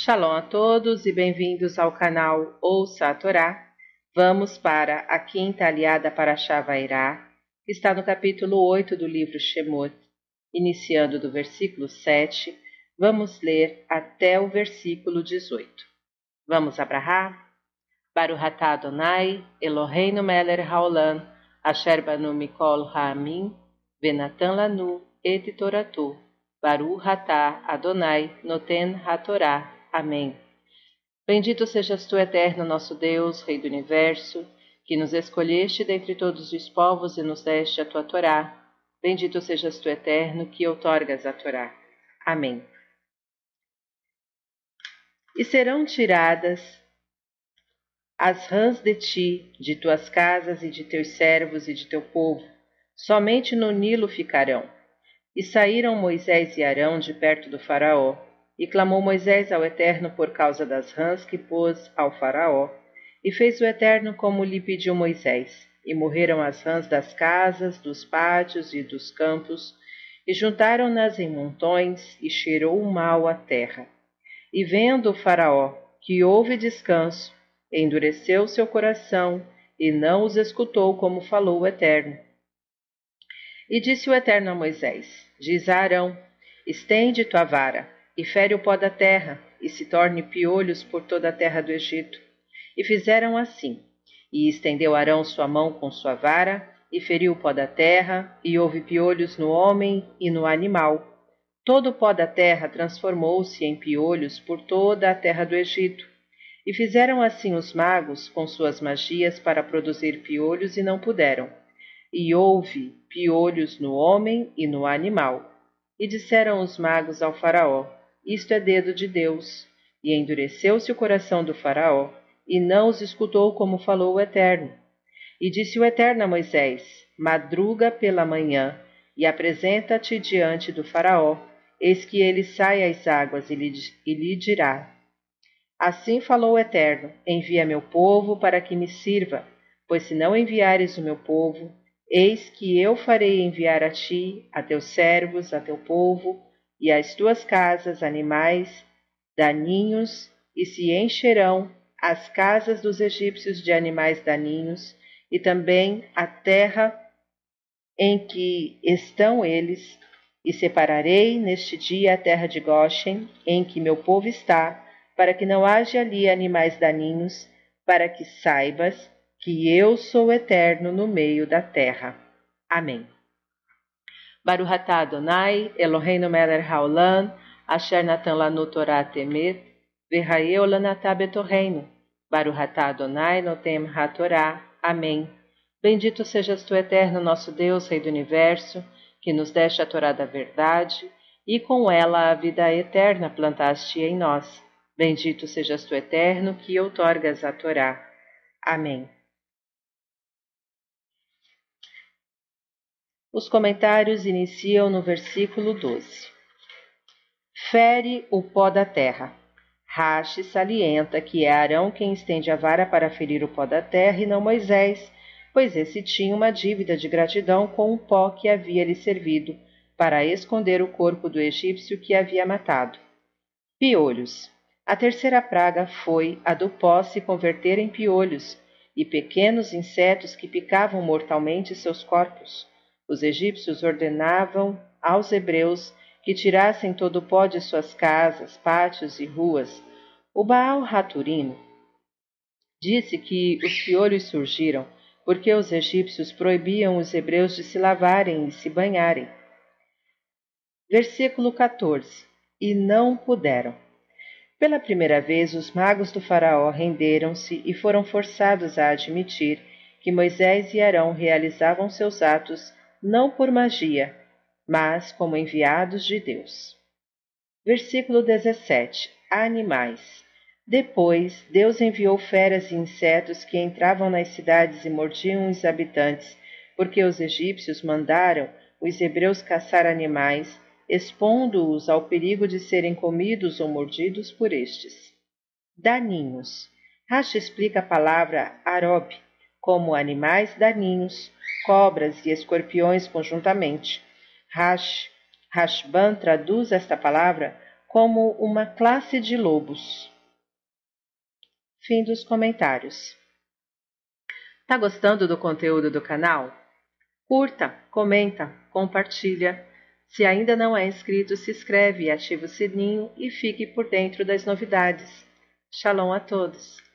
Shalom a todos e bem-vindos ao canal Ouça a Torá. Vamos para a quinta aliada para Shavairá, que está no capítulo 8 do livro Shemot, iniciando do versículo 7. Vamos ler até o versículo 18. Vamos abrahar? Baruch atah Adonai, Eloheinu melech haolam, asher banu mikol ha'amin, venatan lanu et toratu, Baruch atah Adonai, noten hatorá. Amém. Bendito sejas tu, eterno nosso Deus, Rei do Universo, que nos escolheste dentre todos os povos e nos deste a tua Torá. Bendito sejas tu, eterno, que outorgas a Torá. Amém. E serão tiradas as rãs de ti, de tuas casas e de teus servos e de teu povo, somente no Nilo ficarão. E saíram Moisés e Arão de perto do Faraó, e clamou Moisés ao Eterno por causa das rãs que pôs ao Faraó, e fez o Eterno como lhe pediu Moisés. E morreram as rãs das casas, dos pátios e dos campos, e juntaram-nas em montões, e cheirou mal a terra. E vendo o Faraó que houve descanso, endureceu seu coração, e não os escutou como falou o Eterno. E disse o Eterno a Moisés: Diz a Arão: Estende tua vara e fere o pó da terra, e se torne piolhos por toda a terra do Egito. E fizeram assim. E estendeu Arão sua mão com sua vara, e feriu o pó da terra, e houve piolhos no homem e no animal. Todo o pó da terra transformou-se em piolhos por toda a terra do Egito. E fizeram assim os magos com suas magias para produzir piolhos e não puderam. E houve piolhos no homem e no animal. E disseram os magos ao Faraó: isto é dedo de Deus. E endureceu-se o coração do Faraó, e não os escutou como falou o Eterno. E disse o Eterno a Moisés: Madruga pela manhã, e apresenta-te diante do Faraó, eis que ele sai às águas, e lhe, e lhe dirá: Assim falou o Eterno: Envia meu povo para que me sirva, pois se não enviares o meu povo, eis que eu farei enviar a ti, a teus servos, a teu povo, e as tuas casas animais daninhos, e se encherão as casas dos egípcios de animais daninhos, e também a terra em que estão eles, e separarei neste dia a terra de Goshen, em que meu povo está, para que não haja ali animais daninhos, para que saibas que eu sou eterno no meio da terra. Amém. Baruch atah Adonai, Eloheinu melech haolam, asher natan lanu Torah temet, v'hayeu lanatah betorreino. Baruch atah Adonai, notem ha-Torah. Amém. Bendito sejas tu, eterno nosso Deus, Rei do Universo, que nos deste a Torá da verdade, e com ela a vida eterna plantaste em nós. Bendito sejas tu, eterno, que outorgas a Torá. Amém. Os comentários iniciam no versículo 12. Fere o pó da terra. Rashi salienta que é Arão quem estende a vara para ferir o pó da terra e não Moisés, pois esse tinha uma dívida de gratidão com o pó que havia lhe servido para esconder o corpo do egípcio que havia matado. Piolhos. A terceira praga foi a do pó se converter em piolhos e pequenos insetos que picavam mortalmente seus corpos. Os egípcios ordenavam aos hebreus que tirassem todo o pó de suas casas, pátios e ruas. O Baal Raturino disse que os piolhos surgiram porque os egípcios proibiam os hebreus de se lavarem e se banharem. Versículo 14: E não puderam. Pela primeira vez, os magos do Faraó renderam-se e foram forçados a admitir que Moisés e Arão realizavam seus atos não por magia, mas como enviados de Deus. Versículo 17: Animais. Depois, Deus enviou feras e insetos que entravam nas cidades e mordiam os habitantes, porque os egípcios mandaram os hebreus caçar animais, expondo-os ao perigo de serem comidos ou mordidos por estes. Daninhos. Rashi explica a palavra arob como animais daninhos, cobras e escorpiões conjuntamente. Rash, Rashban traduz esta palavra como uma classe de lobos. Fim dos comentários. Tá gostando do conteúdo do canal? Curta, comenta, compartilha. Se ainda não é inscrito, se inscreve ativa o sininho e fique por dentro das novidades. Shalom a todos!